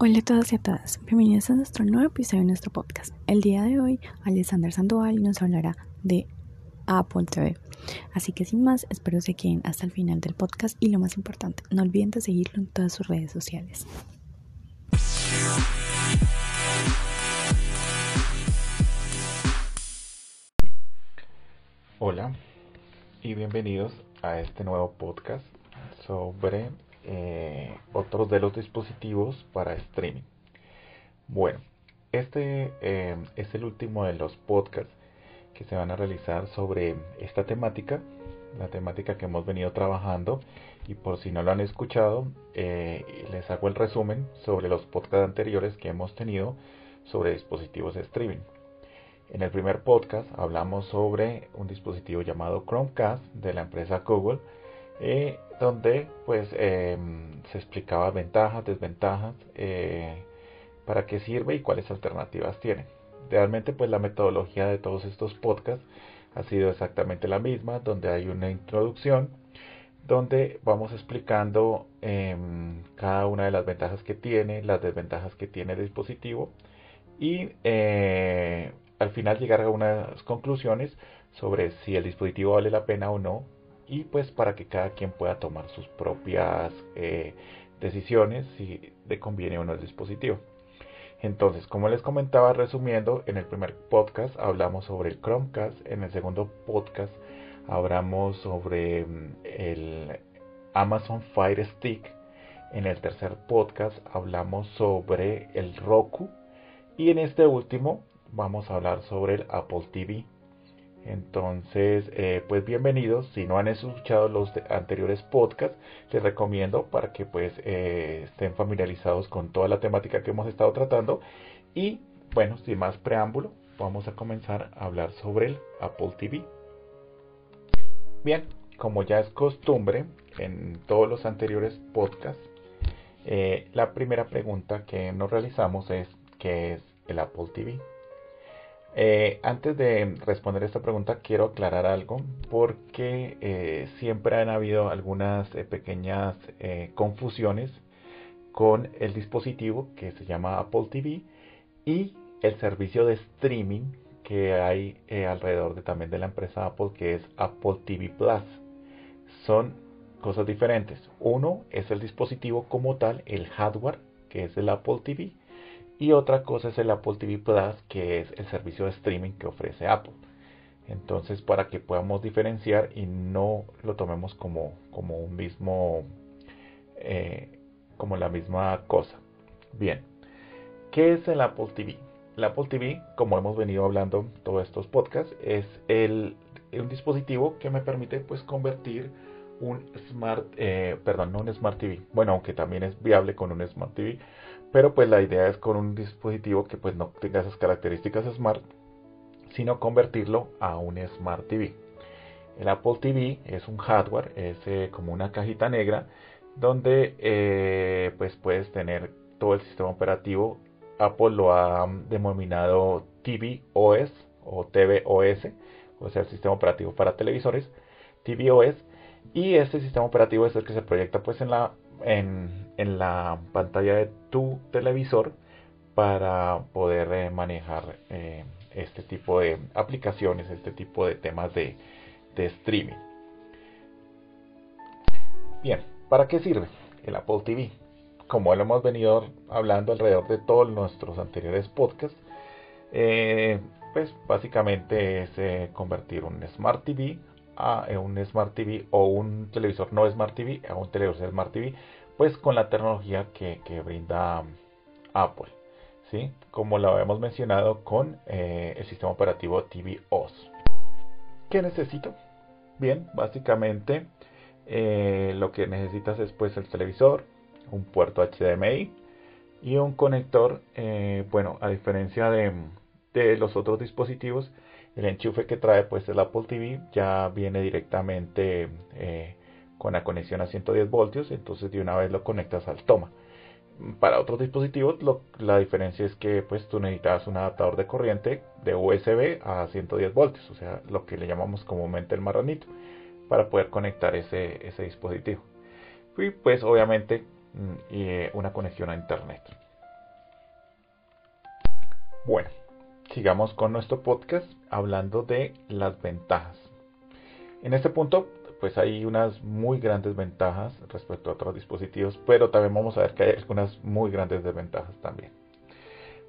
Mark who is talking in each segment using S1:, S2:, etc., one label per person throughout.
S1: Hola a todos y a todas, bienvenidos a nuestro nuevo episodio de nuestro podcast. El día de hoy, Alexander Sandoval nos hablará de Apple TV. Así que sin más, espero se queden hasta el final del podcast y lo más importante, no olviden de seguirlo en todas sus redes sociales.
S2: Hola y bienvenidos a este nuevo podcast sobre eh, otros de los dispositivos para streaming. Bueno, este eh, es el último de los podcasts que se van a realizar sobre esta temática, la temática que hemos venido trabajando y por si no lo han escuchado, eh, les hago el resumen sobre los podcasts anteriores que hemos tenido sobre dispositivos de streaming. En el primer podcast hablamos sobre un dispositivo llamado Chromecast de la empresa Google eh, donde pues em, se explicaba ventajas, desventajas, eh, para qué sirve y cuáles alternativas tiene. Realmente pues la metodología de todos estos podcasts ha sido exactamente la misma, donde hay una introducción, donde vamos explicando em, cada una de las ventajas que tiene, las desventajas que tiene el dispositivo y eh, al final llegar a unas conclusiones sobre si el dispositivo vale la pena o no y pues para que cada quien pueda tomar sus propias eh, decisiones si le conviene o no el dispositivo. Entonces, como les comentaba, resumiendo, en el primer podcast hablamos sobre el Chromecast, en el segundo podcast hablamos sobre mm, el Amazon Fire Stick, en el tercer podcast hablamos sobre el Roku y en este último vamos a hablar sobre el Apple TV. Entonces, eh, pues bienvenidos. Si no han escuchado los anteriores podcasts, les recomiendo para que pues eh, estén familiarizados con toda la temática que hemos estado tratando. Y bueno, sin más preámbulo, vamos a comenzar a hablar sobre el Apple TV. Bien, como ya es costumbre en todos los anteriores podcasts, eh, la primera pregunta que nos realizamos es ¿qué es el Apple TV? Eh, antes de responder esta pregunta quiero aclarar algo porque eh, siempre han habido algunas eh, pequeñas confusiones con el dispositivo que se llama Apple TV y el servicio de streaming que hay alrededor de también de la empresa Apple que es Apple TV Plus. Son cosas diferentes. Uno es el dispositivo como tal, el hardware que es el Apple TV y otra cosa es el Apple TV Plus, que es el servicio de streaming que ofrece Apple. Entonces, para que podamos diferenciar y no lo tomemos como, como un mismo, eh, como la misma cosa. Bien, ¿qué es el Apple TV? El Apple TV, como hemos venido hablando todos estos podcasts, es el, un dispositivo que me permite pues convertir un Smart, eh, perdón, no un Smart TV, bueno, aunque también es viable con un Smart TV, pero pues la idea es con un dispositivo que pues no tenga esas características Smart, sino convertirlo a un Smart TV. El Apple TV es un hardware, es eh, como una cajita negra donde eh, pues puedes tener todo el sistema operativo. Apple lo ha denominado TV OS o tvOS, o sea, el sistema operativo para televisores, tvOS, y este sistema operativo es el que se proyecta pues en la en, la pantalla de tu televisor para poder eh, manejar eh, este tipo de aplicaciones, este tipo de temas de, streaming. Bien, ¿para qué sirve el Apple TV? Como lo hemos venido hablando alrededor de todos nuestros anteriores podcasts, eh, pues básicamente es convertir un Smart TV a eh, un Smart TV o un televisor no Smart TV a un televisor Smart TV, pues con la tecnología que, brinda Apple, ¿sí? como lo habíamos mencionado con eh, el sistema operativo TV OS. ¿Qué necesito? Bien, básicamente eh, lo que necesitas es pues el televisor, un puerto HDMI y un conector, bueno, a diferencia de, de los otros dispositivos, el enchufe que trae pues el Apple TV ya viene directamente eh, con la conexión a 110 voltios, entonces de una vez lo conectas al toma. Para otros dispositivos la diferencia es que pues tú necesitas un adaptador de corriente de USB a 110 voltios, o sea lo que le llamamos comúnmente el marranito, para poder conectar ese, dispositivo. Y pues obviamente mm, eh, una conexión a internet. Bueno, sigamos con nuestro podcast hablando de las ventajas. En este punto, pues hay unas muy grandes ventajas respecto a otros dispositivos, pero también vamos a ver que hay algunas muy grandes desventajas también.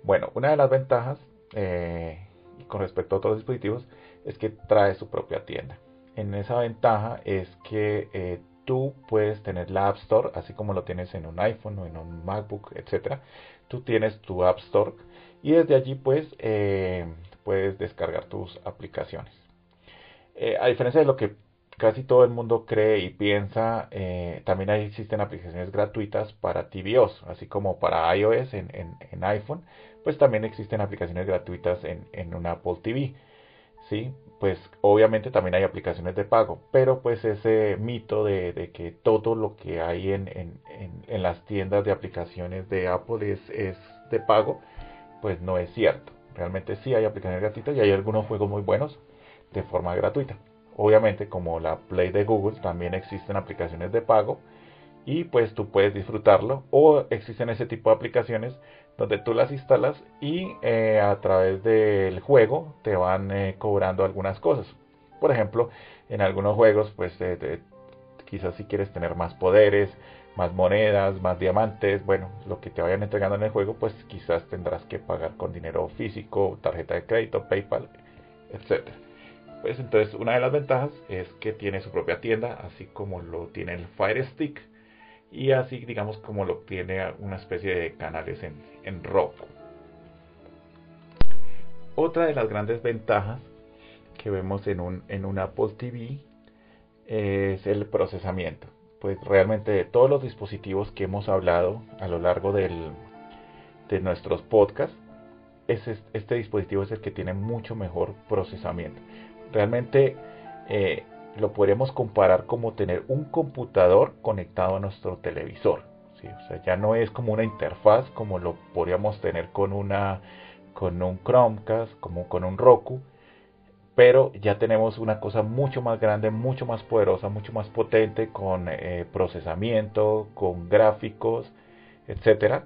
S2: Bueno, una de las ventajas eh, con respecto a otros dispositivos es que trae su propia tienda. En esa ventaja es que eh, tú puedes tener la App Store, así como lo tienes en un iPhone o en un MacBook, etcétera. Tú tienes tu App Store y desde allí pues eh, puedes descargar tus aplicaciones. Eh, a diferencia de lo que casi todo el mundo cree y piensa, eh, también existen aplicaciones gratuitas para tvOS, así como para iOS en, iPhone, pues también existen aplicaciones gratuitas en, en una Apple TV. ¿sí? Pues obviamente también hay aplicaciones de pago, pero pues ese mito de, que todo lo que hay en, en, las tiendas de aplicaciones de Apple es, es de pago, pues no es cierto. Realmente sí hay aplicaciones gratuitas y hay algunos juegos muy buenos de forma gratuita. Obviamente como la Play de Google también existen aplicaciones de pago y pues tú puedes disfrutarlo o existen ese tipo de aplicaciones donde tú las instalas y eh, a través del juego te van eh, cobrando algunas cosas. Por ejemplo, en algunos juegos pues quizás si quieres tener más poderes, más monedas, más diamantes, bueno, lo que te vayan entregando en el juego pues quizás tendrás que pagar con dinero físico, tarjeta de crédito, PayPal, etcétera. Pues entonces una de las ventajas es que tiene su propia tienda, así como lo tiene el Fire Stick y así digamos como lo tiene una especie de canales en, en Roku. Otra de las grandes ventajas que vemos en un, en un Apple TV es el procesamiento. Pues realmente de todos los dispositivos que hemos hablado a lo largo del, de nuestros podcasts, este dispositivo es el que tiene mucho mejor procesamiento. Realmente eh, lo podríamos comparar como tener un computador conectado a nuestro televisor. O sea, ya no es como una interfaz como lo podríamos tener con, una, con un Chromecast, como con un Roku, pero ya tenemos una cosa mucho más grande, mucho más poderosa, mucho más potente con eh, procesamiento, con gráficos, etcétera,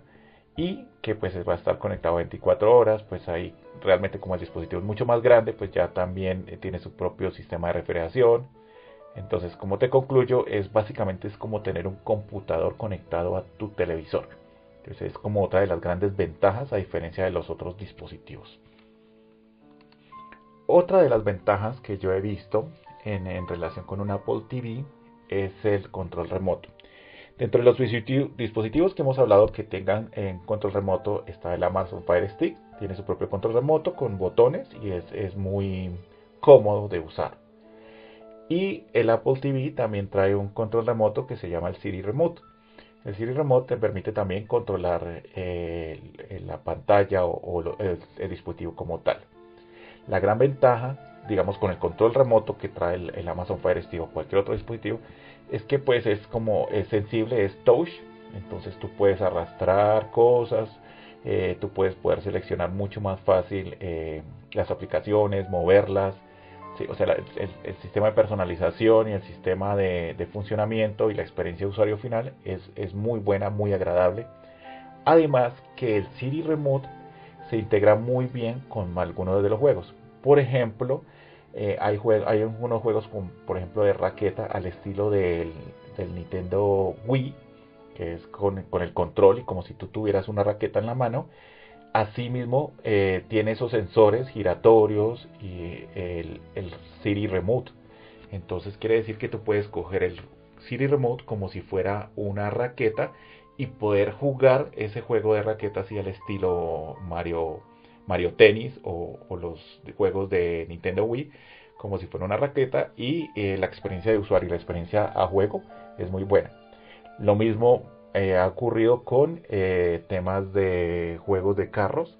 S2: y que pues va a estar conectado 24 horas, pues ahí realmente como el dispositivo es mucho más grande, pues ya también eh, tiene su propio sistema de refrigeración, entonces, como te concluyo, es básicamente es como tener un computador conectado a tu televisor. Entonces, es como otra de las grandes ventajas a diferencia de los otros dispositivos. Otra de las ventajas que yo he visto en, relación con un Apple TV es el control remoto. Dentro de los dispositivos que hemos hablado que tengan en control remoto está el Amazon Fire Stick. Tiene su propio control remoto con botones y es muy cómodo de usar. Y el Apple TV también trae un control remoto que se llama el Siri Remote. El Siri Remote te permite también controlar eh, la pantalla o, el, dispositivo como tal. La gran ventaja, digamos, con el control remoto que trae el, Amazon Fire Stick o cualquier otro dispositivo, es que pues es como es sensible, es touch, entonces tú puedes arrastrar cosas, eh, tú puedes poder seleccionar mucho más fácil eh, las aplicaciones, moverlas, o sea, el, sistema de personalización y el sistema de, funcionamiento y la experiencia de usuario final es, muy buena, muy agradable. Además que el Siri Remote se integra muy bien con algunos de los juegos. Por ejemplo, eh, hay, hay algunos juegos, con, por ejemplo, de raqueta al estilo del, Nintendo Wii, que es con, el control y como si tú tuvieras una raqueta en la mano. Asimismo, eh, tiene esos sensores giratorios y el, Siri Remote. Entonces quiere decir que tú puedes coger el Siri Remote como si fuera una raqueta y poder jugar ese juego de raquetas así al estilo Mario, Mario Tennis o, los juegos de Nintendo Wii como si fuera una raqueta y eh, la experiencia de usuario y la experiencia a juego es muy buena. Lo mismo eh, ha ocurrido con eh, temas de juegos de carros,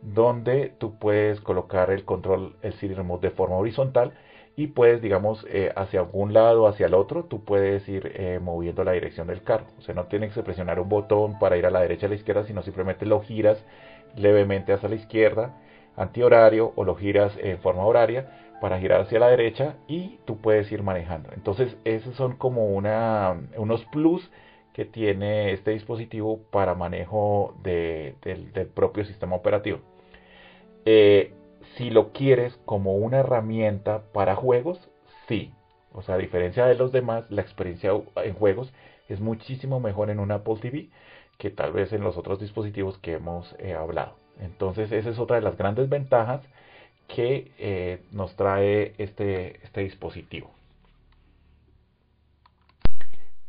S2: donde tú puedes colocar el control, el Siri Remote de forma horizontal y puedes, digamos, eh, hacia algún lado, hacia el otro, tú puedes ir moviendo la dirección del carro. O sea, no tienes que presionar un botón para ir a la derecha o a la izquierda, sino simplemente lo giras levemente hacia la izquierda, antihorario, o lo giras en forma horaria para girar hacia la derecha y tú puedes ir manejando. Entonces, esos son como una, unos plus que tiene este dispositivo para manejo del propio sistema operativo. Eh, si lo quieres como una herramienta para juegos, sí. O sea, a diferencia de los demás, la experiencia en juegos es muchísimo mejor en un Apple TV que tal vez en los otros dispositivos que hemos eh, hablado. Entonces, esa es otra de las grandes ventajas que eh, nos trae este, este dispositivo.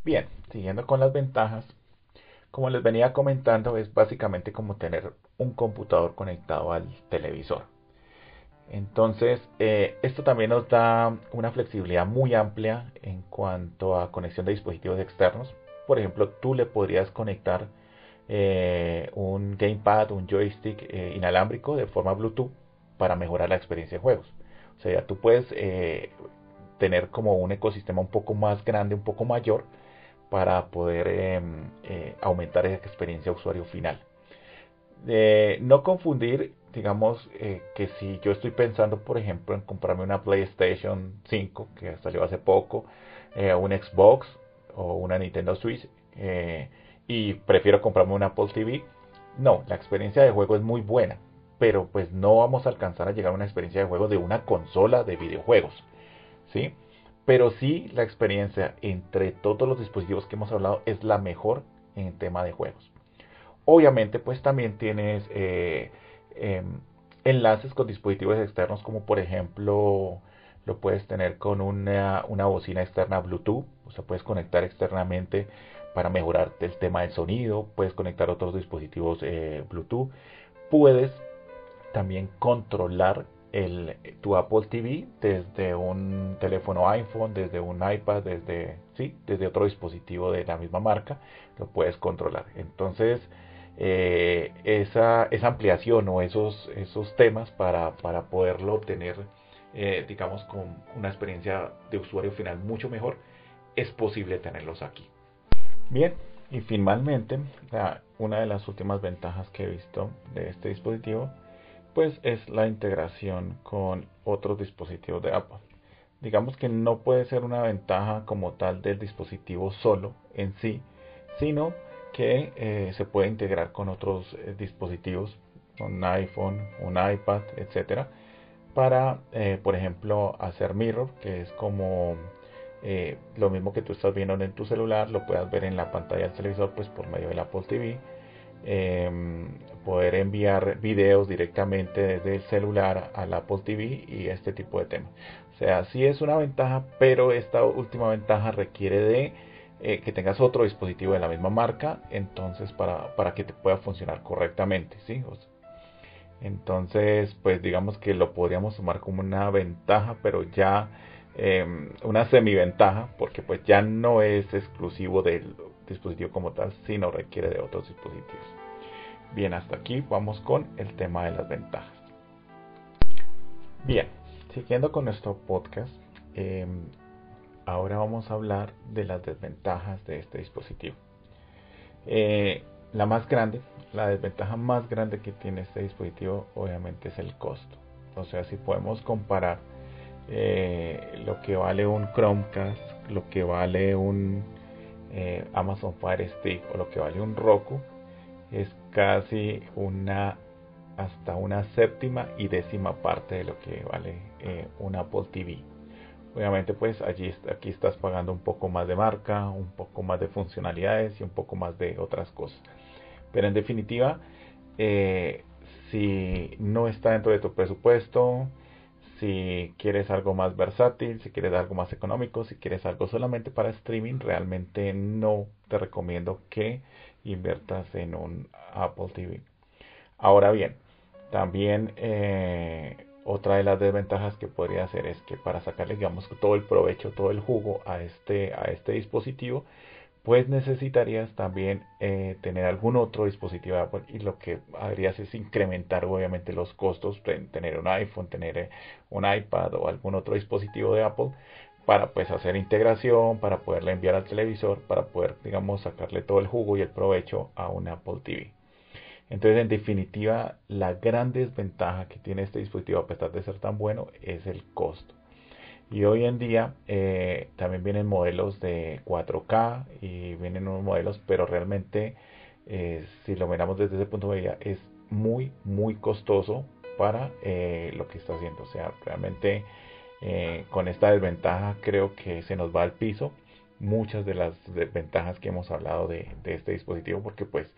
S2: Bien, siguiendo con las ventajas, como les venía comentando, es básicamente como tener un computador conectado al televisor. Entonces, eh, esto también nos da una flexibilidad muy amplia en cuanto a conexión de dispositivos externos. Por ejemplo, tú le podrías conectar eh, un gamepad, un joystick eh, inalámbrico de forma Bluetooth para mejorar la experiencia de juegos. O sea, tú puedes tener como un ecosistema un poco más grande, un poco mayor, para poder em, aumentar esa experiencia de usuario final. no confundir digamos eh, que si yo estoy pensando, por ejemplo, en comprarme una PlayStation 5 que salió hace poco, eh, un Xbox o una Nintendo Switch eh, y prefiero comprarme una Apple TV, no, la experiencia de juego es muy buena, pero pues no vamos a alcanzar a llegar a una experiencia de juego de una consola de videojuegos, ¿sí? Pero sí la experiencia entre todos los dispositivos que hemos hablado es la mejor en tema de juegos. Obviamente pues también tienes eh, Em, enlaces con dispositivos externos como por ejemplo lo puedes tener con una, bocina externa Bluetooth, o sea, puedes conectar externamente para mejorar el tema del sonido, puedes conectar otros dispositivos eh, Bluetooth, puedes también controlar el, tu Apple TV desde un teléfono iPhone, desde un iPad, desde, sí, desde otro dispositivo de la misma marca, lo puedes controlar. Entonces, eh, esa, ampliación o esos, esos temas para, para poderlo obtener, eh, digamos, con una experiencia de usuario final mucho mejor, es posible tenerlos aquí. Bien, y finalmente, una de las últimas ventajas que he visto de este dispositivo, pues es la integración con otros dispositivos de Apple. Digamos que no puede ser una ventaja como tal del dispositivo solo en sí, sino que eh, se puede integrar con otros eh, dispositivos, un iPhone, un iPad, etcétera, para, eh, por ejemplo, hacer mirror, que es como lo mismo que tú estás viendo en tu celular, lo puedas ver en la pantalla del televisor, pues por medio del Apple TV. Em, poder enviar videos directamente desde el celular al Apple TV y este tipo de temas. O sea, sí es una ventaja, pero esta última ventaja requiere de eh, que tengas otro dispositivo de la misma marca, entonces para, para que te pueda funcionar correctamente, ¿sí? entonces, pues digamos que lo podríamos tomar como una ventaja, pero ya eh, una semiventaja, porque pues ya no es exclusivo del dispositivo como tal, sino requiere de otros dispositivos. Bien, hasta aquí vamos con el tema de las ventajas. Bien, siguiendo con nuestro podcast, eh, ahora vamos a hablar de las desventajas de este dispositivo. Eh, la más grande, la desventaja más grande que tiene este dispositivo obviamente es el costo. O sea, si podemos comparar eh, lo que vale un Chromecast, lo que vale un eh, Amazon Fire Stick o lo que vale un Roku, es casi una hasta una séptima y décima parte de lo que vale un Apple TV Obviamente pues allí aquí estás pagando un poco más de marca, un poco más de funcionalidades y un poco más de otras cosas. Pero en definitiva, eh, si no está dentro de tu presupuesto, si quieres algo más versátil, si quieres algo más económico, si quieres algo solamente para streaming, realmente no te recomiendo que inviertas en un Apple TV. Ahora bien, también eh, otra de las desventajas que podría hacer es que para sacarle digamos todo el provecho, todo el jugo a este, a este dispositivo, pues necesitarías también eh, tener algún otro dispositivo de Apple y lo que harías es incrementar obviamente los costos, tener un iPhone, tener eh, un iPad o algún otro dispositivo de Apple para pues hacer integración, para poderle enviar al televisor, para poder digamos sacarle todo el jugo y el provecho a un Apple TV. Entonces, en definitiva, la gran desventaja que tiene este dispositivo, a pesar de ser tan bueno, es el costo. Y hoy en día eh, también vienen modelos de 4K y vienen unos modelos, pero realmente, eh, si lo miramos desde ese punto de vista, es muy, muy costoso para eh, lo que está haciendo. O sea, realmente con esta desventaja creo que se nos va al piso muchas de las desventajas que hemos hablado de, este dispositivo porque pues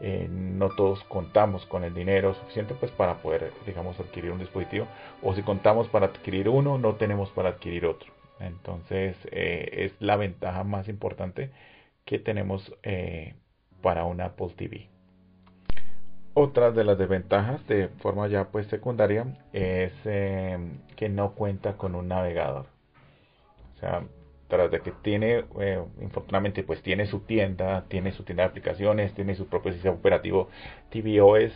S2: eh, no todos contamos con el dinero suficiente pues para poder digamos adquirir un dispositivo. O si contamos para adquirir uno no tenemos para adquirir otro. Entonces es la ventaja más importante que tenemos para una Apple TV otra de las desventajas de forma ya pues secundaria es que no cuenta con un navegador. O sea, tras de que tiene, eh, infortunadamente pues tiene su tienda, tiene su tienda de aplicaciones, tiene su propio sistema operativo tvOS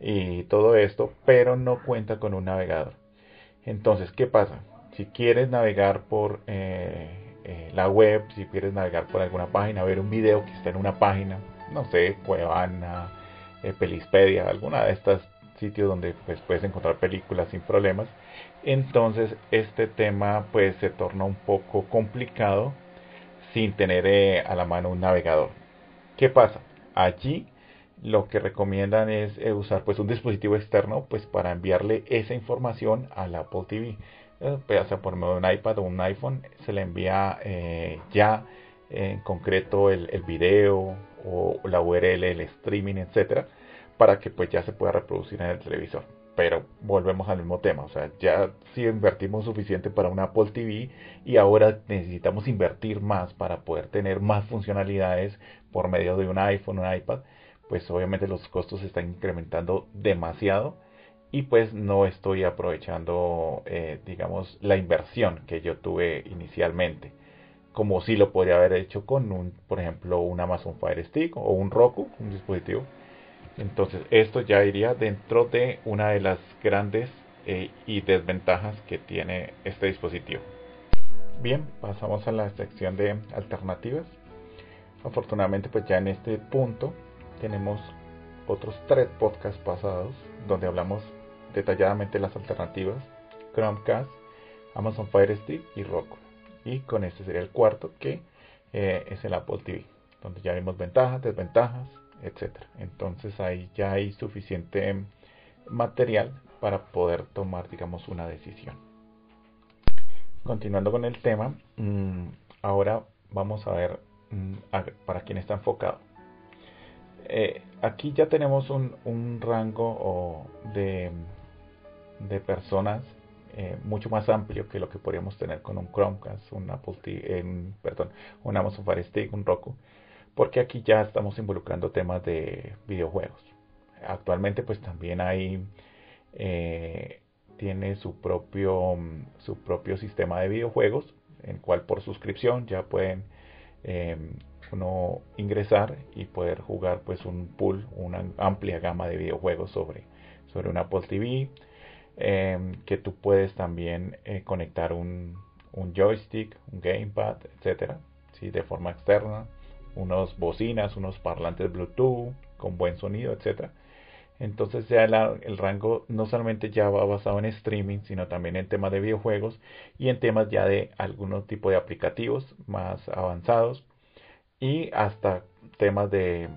S2: y todo esto, pero no cuenta con un navegador. Entonces, ¿qué pasa? Si quieres navegar por eh, eh, la web, si quieres navegar por alguna página, ver un video que está en una página, no sé, Cuevana, eh, Pelispedia, alguna de estos sitios donde pues, puedes encontrar películas sin problemas. Entonces este tema pues se torna un poco complicado sin tener eh, a la mano un navegador. ¿Qué pasa? Allí lo que recomiendan es eh, usar pues un dispositivo externo pues para enviarle esa información a la Apple TV. ya sea por medio de un iPad o un iPhone, se le envía ya en concreto el, el video o la URL, el streaming, etcétera, para que pues ya se pueda reproducir en el televisor. Pero volvemos al mismo tema, o sea, ya si invertimos suficiente para una Apple TV y ahora necesitamos invertir más para poder tener más funcionalidades por medio de un iPhone, un iPad, pues obviamente los costos se están incrementando demasiado y pues no estoy aprovechando, eh, digamos, la inversión que yo tuve inicialmente como si lo podría haber hecho con un, por ejemplo, un Amazon Fire Stick o un Roku, un dispositivo. Entonces, esto ya iría dentro de una de las grandes eh, y desventajas que tiene este dispositivo. Bien, pasamos a la sección de alternativas. Afortunadamente, pues ya en este punto tenemos otros tres podcasts pasados donde hablamos detalladamente las alternativas Chromecast, Amazon Fire Stick y Roku y con este sería el cuarto que eh, es el Apple TV donde ya vimos ventajas, desventajas, etcétera. Entonces ahí ya hay suficiente material para poder tomar digamos una decisión. Continuando con el tema, mm, ahora vamos a ver mm, para quién está enfocado. Eh, aquí ya tenemos un, un rango de, de personas eh, mucho más amplio que lo que podríamos tener con un Chromecast, un Apple TV, perdón, un Amazon Fire Stick, un Roku, porque aquí ya estamos involucrando temas de videojuegos. Actualmente pues también hay eh, tiene su propio su propio sistema de videojuegos, en cual por suscripción ya pueden em, uno ingresar y poder jugar pues un pool, una amplia gama de videojuegos sobre, sobre un Apple TV Em, que tú puedes también eh, conectar un, un, joystick, un gamepad, etcétera, ¿sí? de forma externa, unos bocinas, unos parlantes Bluetooth con buen sonido, etcétera. Entonces ya el rango no solamente ya va basado en streaming, sino también en temas de videojuegos y en temas ya de algunos tipo de aplicativos más avanzados y hasta temas de,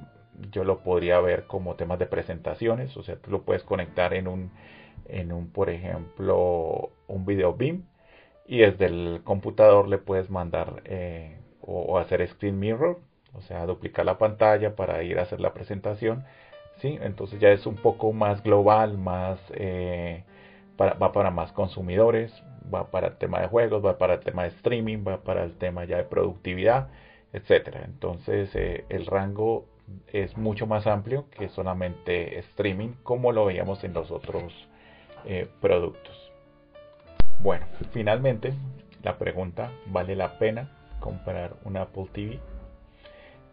S2: yo lo podría ver como temas de presentaciones, o sea, tú lo puedes conectar en un en un, por ejemplo, un video BIM y desde el computador le puedes mandar eh, o, hacer screen mirror, o sea, duplicar la pantalla para ir a hacer la presentación. ¿sí? Entonces ya es un poco más global, más eh, va para más consumidores, va para el tema de juegos, va para el tema de streaming, va para el tema ya de productividad, etcétera. Entonces eh, el rango es mucho más amplio que solamente streaming, como lo veíamos en los otros eh, productos. Bueno, finalmente la pregunta, ¿vale la pena comprar un Apple TV?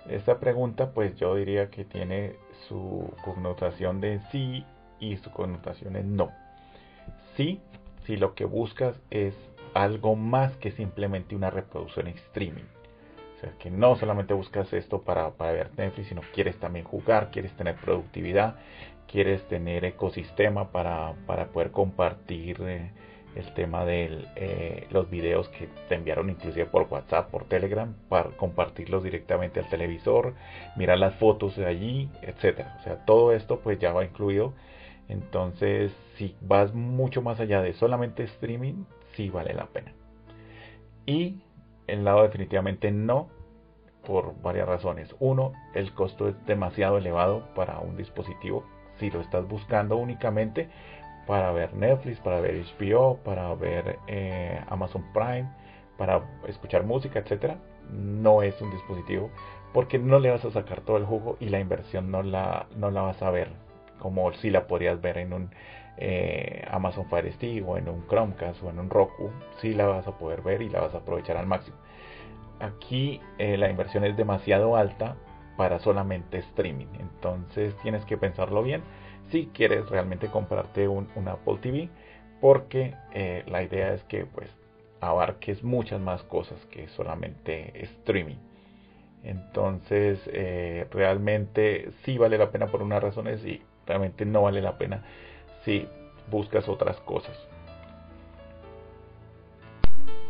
S2: Esta pregunta pues yo diría que tiene su connotación de sí y su connotación de no. Sí, si lo que buscas es algo más que simplemente una reproducción en streaming. O sea, que no solamente buscas esto para, para ver Netflix, sino quieres también jugar, quieres tener productividad, quieres tener ecosistema para, para poder compartir eh, el tema de eh, los videos que te enviaron inclusive por WhatsApp, por Telegram, para compartirlos directamente al televisor, mirar las fotos de allí, etcétera. O sea, todo esto pues ya va incluido Entonces, si vas mucho más allá de solamente streaming, sí vale la pena. Y el lado definitivamente no, por varias razones. Uno, el costo es demasiado elevado para un dispositivo. Si lo estás buscando únicamente para ver Netflix, para ver HBO, para ver eh, Amazon Prime, para escuchar música, etcétera, no es un dispositivo porque no le vas a sacar todo el jugo y la inversión no la, no la vas a ver como si la podrías ver en un eh, Amazon Fire Stick o en un Chromecast o en un Roku, sí la vas a poder ver y la vas a aprovechar al máximo. Aquí eh, la inversión es demasiado alta para solamente streaming, entonces tienes que pensarlo bien si quieres realmente comprarte un, Apple TV, porque eh, la idea es que pues abarques muchas más cosas que solamente streaming. Entonces, realmente sí vale la pena por unas razones y realmente no vale la pena si buscas otras cosas.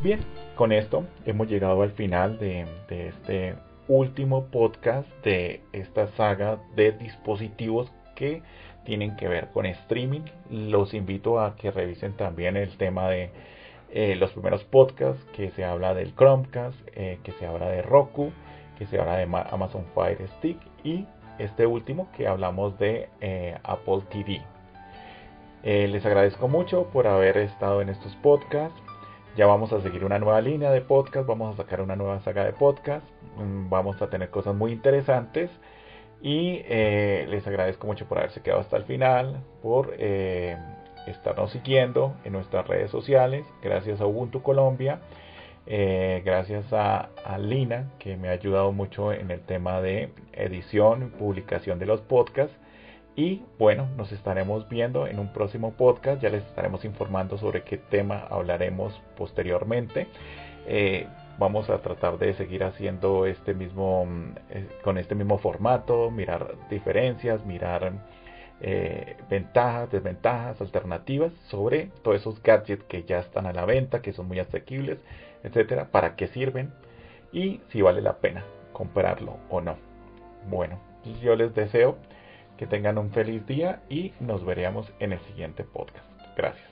S2: Bien, con esto hemos llegado al final de, este último podcast de esta saga de dispositivos que tienen que ver con streaming. Los invito a que revisen también el tema de eh, los primeros podcasts, que se habla del Chromecast, eh, que se habla de Roku, que se habla de Amazon Fire Stick y este último que hablamos de eh, Apple TV. Les agradezco mucho por haber estado en estos podcasts. Ya vamos a seguir una nueva línea de podcast, vamos a sacar una nueva saga de podcast, mm, vamos a tener cosas muy interesantes y eh, les agradezco mucho por haberse quedado hasta el final, por estarnos siguiendo en nuestras redes sociales, gracias a Ubuntu Colombia eh, gracias a, Lina, que me ha ayudado mucho en el tema de edición y publicación de los podcasts. Y bueno, nos estaremos viendo en un próximo podcast. Ya les estaremos informando sobre qué tema hablaremos posteriormente. Eh, vamos a tratar de seguir haciendo este mismo, mm, eh, con este mismo formato, mirar diferencias, mirar ventajas, desventajas, alternativas sobre todos esos gadgets que ya están a la venta, que son muy asequibles etcétera, para qué sirven y si vale la pena comprarlo o no. Bueno, yo les deseo que tengan un feliz día y nos veremos en el siguiente podcast. Gracias.